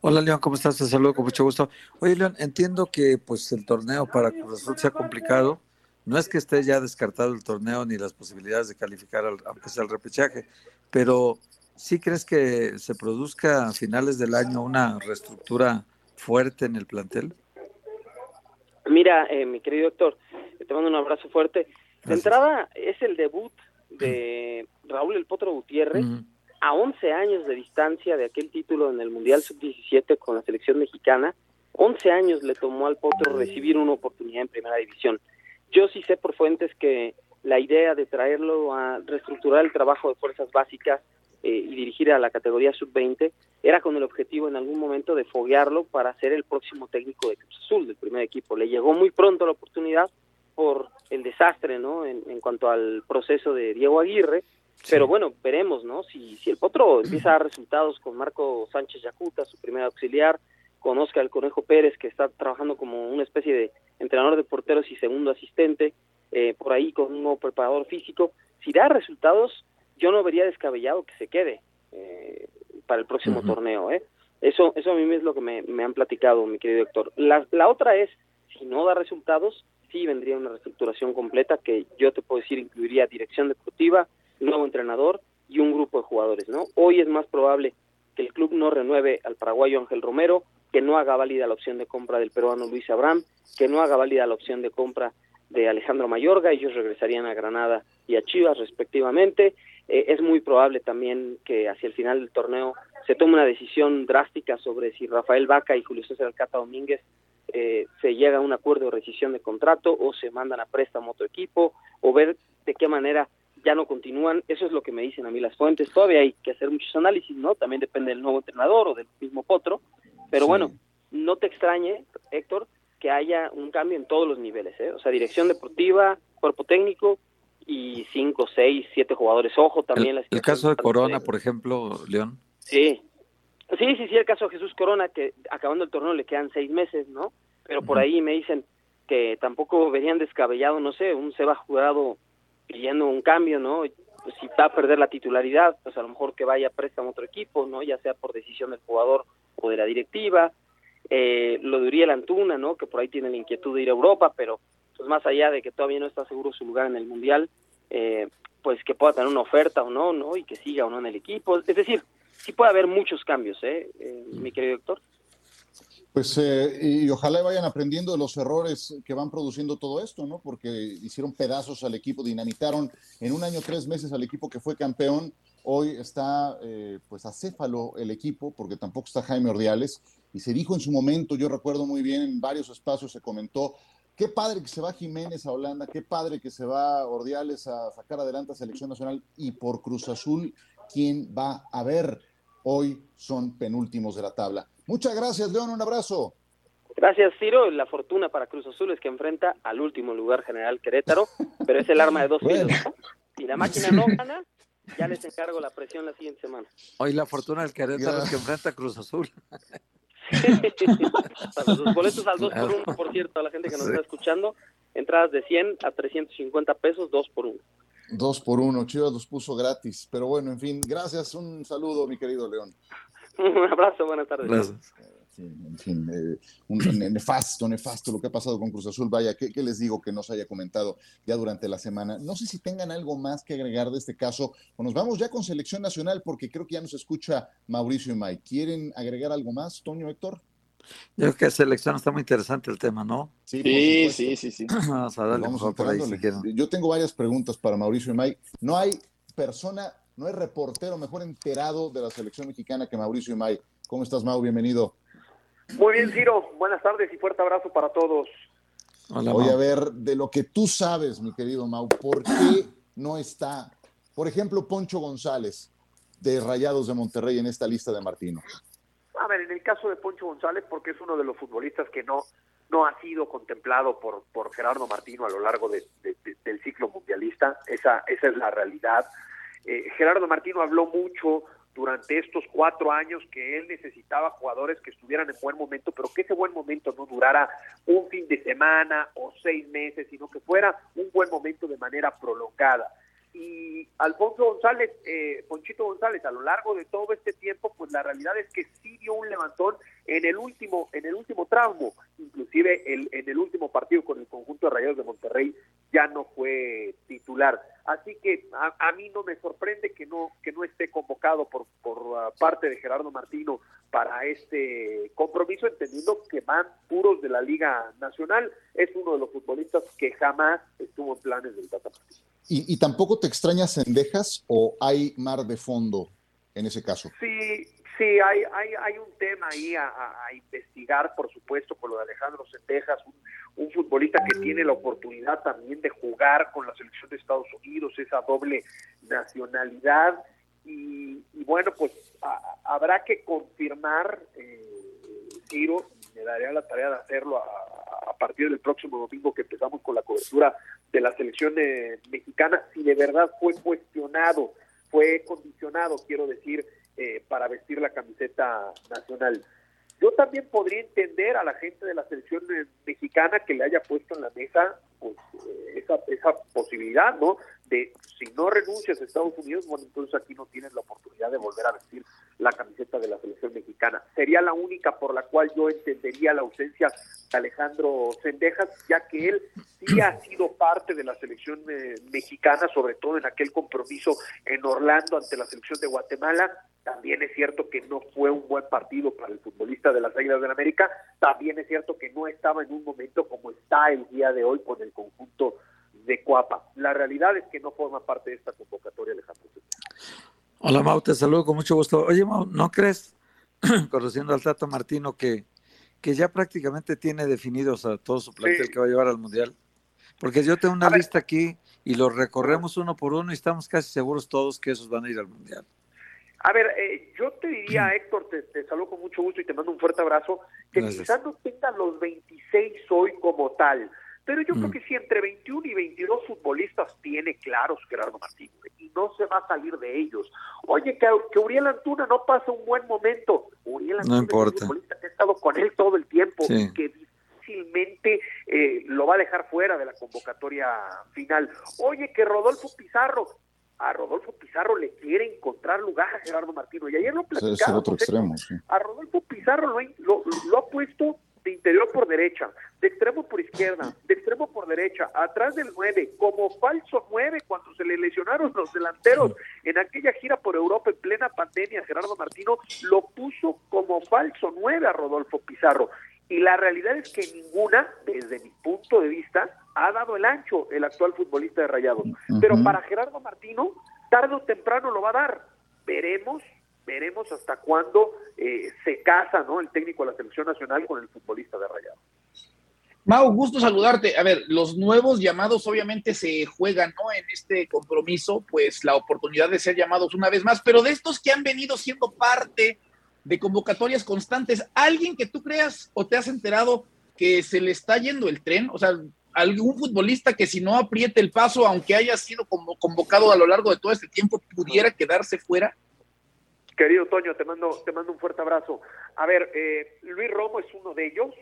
C: Hola León, ¿cómo estás? Te saludo con mucho gusto. Oye León, entiendo que pues el torneo para Cruz Azul sea complicado. No es que esté ya descartado el torneo ni las posibilidades de calificar, al, aunque sea el repechaje, pero ¿sí crees que se produzca a finales del año una reestructura fuerte en el plantel?
K: Mira, eh, mi querido doctor, te mando un abrazo fuerte. De entrada, es el debut de Raúl El Potro Gutiérrez a 11 años de distancia de aquel título en el Mundial Sub-17 con la selección mexicana. 11 años le tomó al Potro recibir una oportunidad en Primera División. Yo sí sé por fuentes que la idea de traerlo a reestructurar el trabajo de fuerzas básicas eh, y dirigir a la categoría sub-20 era con el objetivo en algún momento de foguearlo para ser el próximo técnico de Cruz Azul, del primer equipo. Le llegó muy pronto la oportunidad por el desastre, ¿no? En, cuanto al proceso de Diego Aguirre, pero bueno, veremos, ¿no? Si, si el Potro empieza a dar resultados con Marco Sánchez Yacuta, su primer auxiliar, con Oscar el Conejo Pérez, que está trabajando como una especie de entrenador de porteros y segundo asistente, eh, por ahí con un nuevo preparador físico, si da resultados, yo no vería descabellado que se quede eh, para el próximo torneo, ¿eh? Eso, eso a mí es lo que me, me han platicado, mi querido doctor. La, la otra es, si no da resultados, sí vendría una reestructuración completa que yo te puedo decir incluiría dirección deportiva, nuevo entrenador y un grupo de jugadores, ¿no? Hoy es más probable que el club no renueve al paraguayo Ángel Romero, que no haga válida la opción de compra del peruano Luis Abraham, que no haga válida la opción de compra de Alejandro Mayorga, ellos regresarían a Granada y a Chivas respectivamente. Eh, es muy probable también que hacia el final del torneo se tome una decisión drástica sobre si Rafael Vaca y Julio César Alcata Domínguez eh, se llega a un acuerdo de rescisión de contrato o se mandan a préstamo a otro equipo o ver de qué manera ya no continúan. Eso es lo que me dicen a mí las fuentes. Todavía hay que hacer muchos análisis, ¿no? También depende del nuevo entrenador o del mismo Potro. Pero bueno, no te extrañe, Héctor, que haya un cambio en todos los niveles, ¿eh? O sea, dirección deportiva, cuerpo técnico y cinco, seis, siete jugadores. Ojo también.
C: El, el caso de Corona, por ejemplo, León.
K: Sí, Sí, sí, sí, el caso de Jesús Corona, que acabando el torneo le quedan seis meses, ¿no? Pero por ahí me dicen que tampoco verían descabellado, no sé, un Seba Jurado pidiendo un cambio, ¿no? Pues si va a perder la titularidad, pues a lo mejor que vaya a préstamo a otro equipo, ¿no? Ya sea por decisión del jugador o de la directiva. Eh, lo de Uriel Antuna, ¿no? Que por ahí tiene la inquietud de ir a Europa, pero pues más allá de que todavía no está seguro su lugar en el Mundial, eh, pues que pueda tener una oferta o no, ¿no? Y que siga o no en el equipo. Es decir, sí puede haber muchos cambios, ¿eh? eh mi querido doctor.
B: Pues eh, y ojalá vayan aprendiendo de los errores que van produciendo todo esto, ¿no? Porque hicieron pedazos al equipo, dinamitaron en un año, tres meses al equipo que fue campeón. Hoy está eh, pues acéfalo el equipo, porque tampoco está Jaime Ordiales. Y se dijo en su momento, yo recuerdo muy bien, en varios espacios se comentó, qué padre que se va Jiménez a Holanda, qué padre que se va Ordiales a sacar adelante a Selección Nacional y por Cruz Azul, ¿quién va a ver? Hoy son penúltimos de la tabla. Muchas gracias, León, un abrazo.
K: Gracias, Ciro. La fortuna para Cruz Azul es que enfrenta al último lugar general Querétaro, pero es el arma de dos filos. Si la máquina no gana, ya les encargo la presión la siguiente semana.
C: Hoy la fortuna del Querétaro es que enfrenta a Cruz Azul.
K: para sus boletos al 2 por 1 por cierto, a la gente que nos está escuchando, entradas de 100 a 350 pesos, 2 por 1
B: 2 por 1 Chivas los puso gratis, pero bueno, en fin, gracias, un saludo, mi querido León.
K: un abrazo, buenas tardes. Gracias
B: en fin, eh, un nefasto, nefasto lo que ha pasado con Cruz Azul. Vaya, ¿qué, les digo que nos haya comentado ya durante la semana? No sé si tengan algo más que agregar de este caso o nos vamos ya con selección nacional porque creo que ya nos escucha Mauricio y Mike. ¿Quieren agregar algo más, Toño Héctor?
C: Yo creo que selección está muy interesante el tema, ¿no?
D: Sí, sí, sí, sí,
C: Vamos a darle
B: vamos por ahí Yo tengo varias preguntas para Mauricio y Mike. No hay persona, no hay reportero mejor enterado de la selección mexicana que Mauricio y Mike. ¿Cómo estás, Mau? Bienvenido.
L: Muy bien, Ciro. Buenas tardes y fuerte abrazo para todos.
B: Voy a ver de lo que tú sabes, mi querido Mau, ¿por qué no está, por ejemplo, Poncho González de Rayados de Monterrey en esta lista de Martino?
L: A ver, en el caso de Poncho González, porque es uno de los futbolistas que no, no ha sido contemplado por, por Gerardo Martino a lo largo del ciclo mundialista, esa, esa es la realidad. Eh, Gerardo Martino habló mucho durante estos cuatro años que él necesitaba jugadores que estuvieran en buen momento, pero que ese buen momento no durara un fin de semana o seis meses, sino que fuera un buen momento de manera prolongada. Y Alfonso González, eh, Ponchito González, a lo largo de todo este tiempo, pues la realidad es que sí dio un levantón en el último, en el último tramo, inclusive el, en el último partido con el conjunto de Rayos de Monterrey ya no fue titular. Así que a, mí no me sorprende que no que no esté convocado por por uh, parte de Gerardo Martino para este compromiso, entendiendo que van puros de la Liga Nacional. Es uno de los futbolistas que jamás estuvo en planes del Tata Martino.
B: ¿Y, ¿Y tampoco te extrañas Cendejas o hay mar de fondo en ese caso?
L: Sí, Sí, hay, hay, hay un tema ahí a, investigar, por supuesto, con lo de Alejandro Sendejas, un, futbolista que tiene la oportunidad también de jugar con la selección de Estados Unidos, esa doble nacionalidad. Y, bueno, pues habrá que confirmar, eh, Ciro, me daría la tarea de hacerlo a, partir del próximo domingo que empezamos con la cobertura de la selección eh, mexicana, si de verdad fue cuestionado, fue condicionado, quiero decir, eh, para vestir la camiseta nacional. Yo también podría entender a la gente de la selección mexicana que le haya puesto en la mesa pues, eh, esa, esa posibilidad, ¿no? De si no renuncias a Estados Unidos, bueno, entonces aquí no tienes la oportunidad de volver a vestir la camiseta de la selección mexicana. Sería la única por la cual yo entendería la ausencia de Alejandro Sendejas, ya que él sí ha sido parte de la selección mexicana, sobre todo en aquel compromiso en Orlando ante la selección de Guatemala, también es cierto que no fue un buen partido para el futbolista de las Águilas del América. También es cierto que no estaba en un momento como está el día de hoy con el conjunto de Coapa. La realidad es que no forma parte de esta convocatoria, Alejandro.
C: Hola Mau, te saludo con mucho gusto. Oye Mau, ¿no crees, conociendo al Tato Martino, que, que ya prácticamente tiene definidos a todo su plantel que va a llevar al Mundial? Porque yo tengo una lista aquí y los recorremos uno por uno y estamos casi seguros todos que esos van a ir al Mundial.
L: A ver, eh, yo te diría, Héctor, te, saludo con mucho gusto y te mando un fuerte abrazo, que quizás no tengan los 26 hoy como tal, pero yo creo mm. que si entre 21 y 22 futbolistas tiene claros Gerardo Martínez y no se va a salir de ellos. Oye, que, que Uriel Antuna no pasa un buen momento. Uriel Antuna es un futbolista que ha estado con él todo el tiempo y que difícilmente eh, lo va a dejar fuera de la convocatoria final. Oye, que Rodolfo Pizarro a Rodolfo Pizarro le quiere encontrar lugar a Gerardo Martino. Y ayer lo platicamos. A Rodolfo Pizarro lo, lo, ha puesto de interior por derecha, de extremo por izquierda, de extremo por derecha, atrás del 9, como falso 9 cuando se le lesionaron los delanteros en aquella gira por Europa en plena pandemia, Gerardo Martino lo puso como falso 9 a Rodolfo Pizarro. Y la realidad es que ninguna, desde mi punto de vista, ha dado el ancho el actual futbolista de Rayados. Pero para Gerardo Martino, tarde o temprano lo va a dar. Veremos, veremos hasta cuándo eh, se casa ¿no? el técnico de la selección nacional con el futbolista de Rayados.
D: Mau, gusto saludarte. A ver, los nuevos llamados obviamente se juegan, ¿no? En este compromiso, pues la oportunidad de ser llamados una vez más, pero de estos que han venido siendo parte de convocatorias constantes. ¿Alguien que tú creas o te has enterado que se le está yendo el tren? O sea, algún futbolista que si no apriete el paso, aunque haya sido convocado a lo largo de todo este tiempo, pudiera quedarse fuera?
L: Querido Toño, te mando, te mando un fuerte abrazo. A ver, eh, Luis Romo es uno de ellos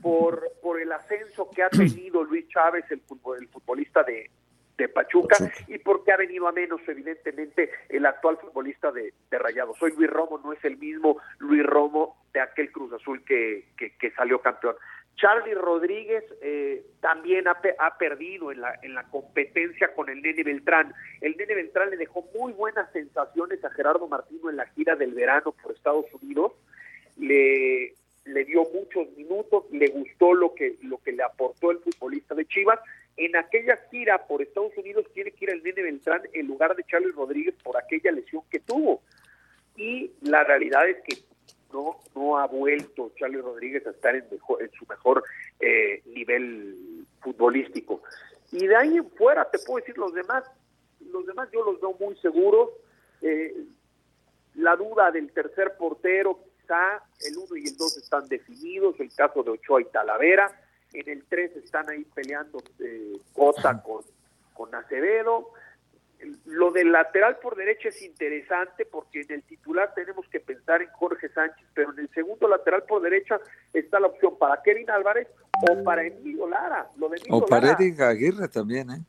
L: por, por el ascenso que ha tenido Luis Chávez, el, el futbolista de, de Pachuca, y porque ha venido a menos, evidentemente, el actual futbolista de, de Rayados. Hoy Luis Romo no es el mismo Luis Romo de aquel Cruz Azul que, que salió campeón. Charlie Rodríguez eh, también ha, perdido en la, en la competencia con el Nene Beltrán. El Nene Beltrán le dejó muy buenas sensaciones a Gerardo Martino en la gira del verano por Estados Unidos. Le, le dio muchos minutos, le gustó lo que, lo que le aportó el futbolista de Chivas. En aquella gira por Estados Unidos tiene que ir el Nene Beltrán en lugar de Charlie Rodríguez por aquella lesión que tuvo. Y la realidad es que no, no ha vuelto Charlie Rodríguez a estar en, mejor, en su mejor eh, nivel futbolístico. Y de ahí en fuera te puedo decir los demás, los demás yo los veo muy seguros. Eh, la duda del tercer portero, quizá el 1 y el 2 están definidos, el caso de Ochoa y Talavera. En el 3 están ahí peleando eh, Cota con, con Acevedo lo del lateral por derecha es interesante porque en el titular tenemos que pensar en Jorge Sánchez, pero en el segundo lateral por derecha está la opción para Kevin Álvarez o para Emilio Lara. Lo de
C: o para Eric Aguirre también, ¿eh?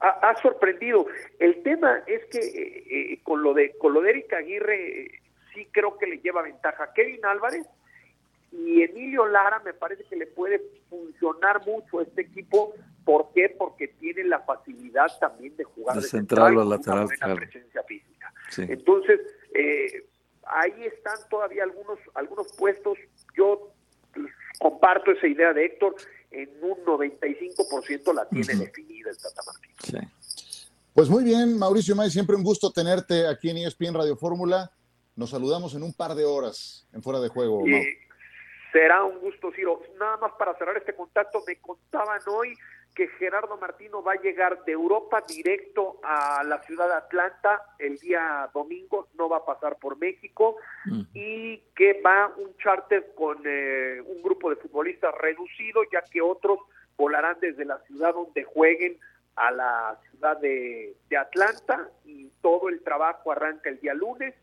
L: Ha, sorprendido. El tema es que eh, eh, con lo de con lo de Eric Aguirre eh, sí creo que le lleva ventaja. Kevin Álvarez y Emilio Lara me parece que le puede funcionar mucho a este equipo. ¿Por qué? Porque tiene la facilidad también de jugar
C: de, central, o lateral,
L: una presencia física. Entonces, eh, ahí están todavía algunos algunos puestos. Yo comparto esa idea de Héctor, en un 95% la tiene definida el Tata Martín.
B: Pues muy bien, Mauricio May, siempre un gusto tenerte aquí en ESPN Radio Fórmula. Nos saludamos en un par de horas en Fuera de Juego.
L: Será un gusto, Ciro. Nada más para cerrar este contacto, me contaban hoy que Gerardo Martino va a llegar de Europa directo a la ciudad de Atlanta el día domingo, no va a pasar por México y que va un charter con eh, un grupo de futbolistas reducido, ya que otros volarán desde la ciudad donde jueguen a la ciudad de Atlanta y todo el trabajo arranca el día lunes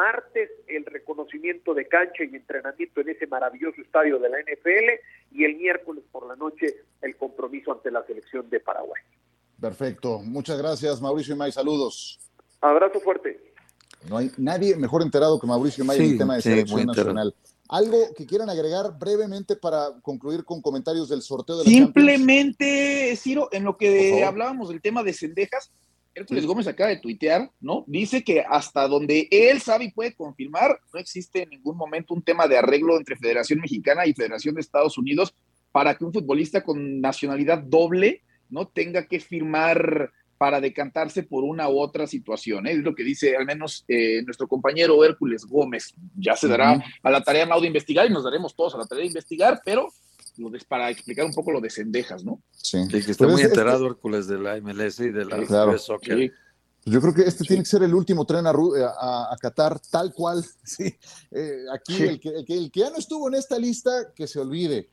L: martes el reconocimiento de cancha y entrenamiento en ese maravilloso estadio de la NFL y el miércoles por la noche el compromiso ante la selección de Paraguay.
B: Perfecto, muchas gracias Mauricio y May, saludos.
L: Abrazo fuerte.
B: No hay nadie mejor enterado que Mauricio May en el tema de selección nacional. ¿Algo que quieran agregar brevemente para concluir con comentarios del sorteo de la
D: Simplemente, Ciro, en lo que hablábamos del tema de Cendejas, Hércules Gómez acaba de tuitear, ¿no? Dice que hasta donde él sabe y puede confirmar, no existe en ningún momento un tema de arreglo entre Federación Mexicana y Federación de Estados Unidos para que un futbolista con nacionalidad doble no tenga que firmar para decantarse por una u otra situación. ¿eh? Es lo que dice al menos eh, nuestro compañero Hércules Gómez. Ya se dará a la tarea Mau de investigar y nos daremos todos a la tarea de investigar, pero lo para explicar un poco lo de Cendejas, ¿no?
C: Sí. que está muy este enterado Hércules de la MLS y de la claro. Soccer.
B: Yo creo que este tiene que ser el último tren a, a, Qatar, tal cual. Sí. Eh, aquí el, que, el, que, ya no estuvo en esta lista, que se olvide.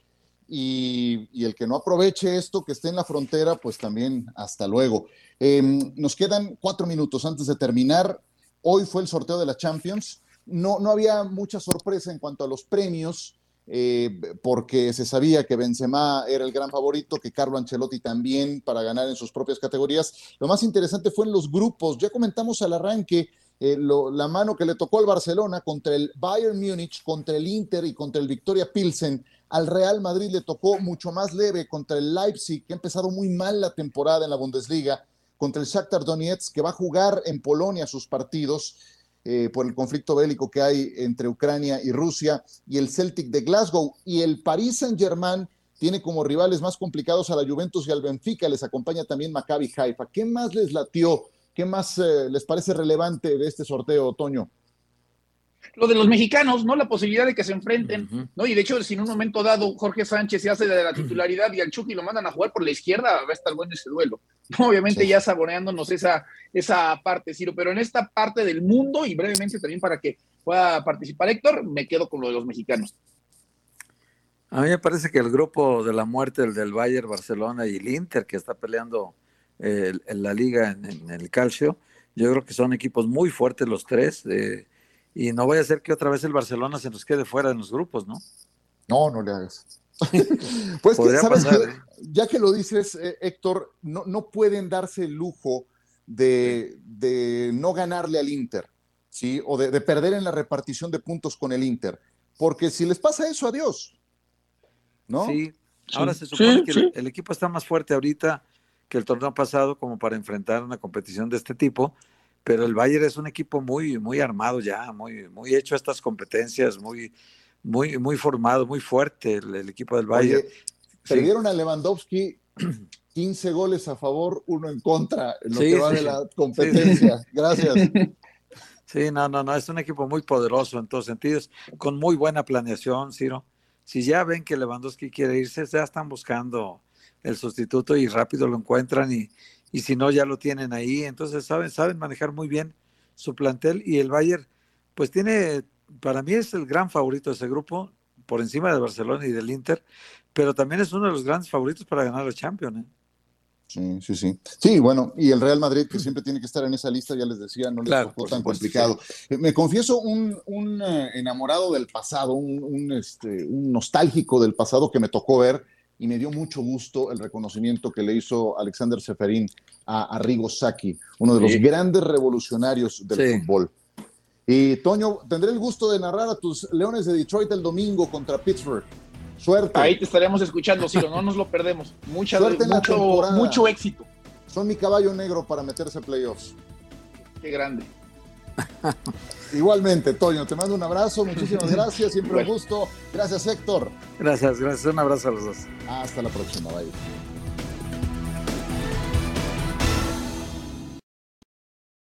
B: Y, y, el que no aproveche esto, que esté en la frontera, pues también hasta luego. Em, nos quedan cuatro minutos antes de terminar. Hoy fue el sorteo de la Champions. No, no había mucha sorpresa en cuanto a los premios. Eh, porque se sabía que Benzema era el gran favorito, que Carlo Ancelotti también para ganar en sus propias categorías. Lo más interesante fue en los grupos. Ya comentamos al arranque eh, la mano que le tocó al Barcelona contra el Bayern Múnich, contra el Inter y contra el Victoria Pilsen. Al Real Madrid le tocó mucho más leve contra el Leipzig, que ha empezado muy mal la temporada en la Bundesliga, contra el Shakhtar Donetsk, que va a jugar en Polonia sus partidos. Eh, por el conflicto bélico que hay entre Ucrania y Rusia, y el Celtic de Glasgow, y el Paris Saint-Germain tiene como rivales más complicados a la Juventus y al Benfica, les acompaña también Maccabi Haifa. ¿Qué más les latió? ¿Qué más eh, les parece relevante de este sorteo, Otoño?
D: Lo de los mexicanos, ¿no? La posibilidad de que se enfrenten, ¿no? Y de hecho, si en un momento dado Jorge Sánchez se hace de la titularidad y al Chucky lo mandan a jugar por la izquierda, va a estar bueno ese duelo. Obviamente ya saboreándonos esa, esa parte, Ciro, pero en esta parte del mundo y brevemente también para que fue a participar Héctor, me quedo con lo de los mexicanos.
C: A mí me parece que el grupo de la muerte, el del Bayern, Barcelona y el Inter, que está peleando eh, en la liga en, el calcio, yo creo que son equipos muy fuertes los tres. Eh, y no voy a hacer que otra vez el Barcelona se nos quede fuera en los grupos, ¿no?
B: No, no le hagas. pues que, ¿sabes ¿eh? ya que lo dices, Héctor, no, no pueden darse el lujo de, de, no ganarle al Inter, ¿sí? O de, de perder en la repartición de puntos con el Inter. Porque si les pasa eso, adiós. ¿no?
C: Sí, ahora se supone que el, equipo está más fuerte ahorita que el torneo pasado como para enfrentar una competición de este tipo, pero el Bayern es un equipo muy, muy armado ya, muy, muy hecho a estas competencias, muy, muy, muy formado, muy fuerte el, equipo del Bayern.
B: perdieron a Lewandowski 15 goles a favor, uno en contra, en lo que va de la competencia. Gracias.
C: Sí, no, no, no, es un equipo muy poderoso en todos sentidos, con muy buena planeación, Ciro si ya ven que Lewandowski quiere irse, ya están buscando el sustituto y rápido lo encuentran y, y si no ya lo tienen ahí, entonces saben, saben manejar muy bien su plantel y el Bayern pues tiene, para mí es el gran favorito de ese grupo, por encima de Barcelona y del Inter, pero también es uno de los grandes favoritos para ganar el Champions. ¿eh?
B: Sí, sí, sí. Sí, bueno, y el Real Madrid, que siempre tiene que estar en esa lista, ya les decía, no les fue tan complicado. Eh, me confieso un, un eh, enamorado del pasado, un, un, este, un nostálgico del pasado que me tocó ver y me dio mucho gusto el reconocimiento que le hizo Alexander Seferín a Arrigo Sacchi, uno de los grandes revolucionarios del fútbol. Y Toño, tendré el gusto de narrar a tus Leones de Detroit el domingo contra Pittsburgh. Suerte.
D: Ahí te estaremos escuchando, Ciro, no nos lo perdemos. Mucha,
B: Suerte
D: mucho, mucho éxito.
B: Son mi caballo negro para meterse en playoffs.
D: Qué grande.
B: Igualmente, Toño, te mando un abrazo, muchísimas gracias, siempre un gusto. Gracias, Héctor.
C: Gracias, gracias, un abrazo a los dos.
B: Hasta la próxima, bye.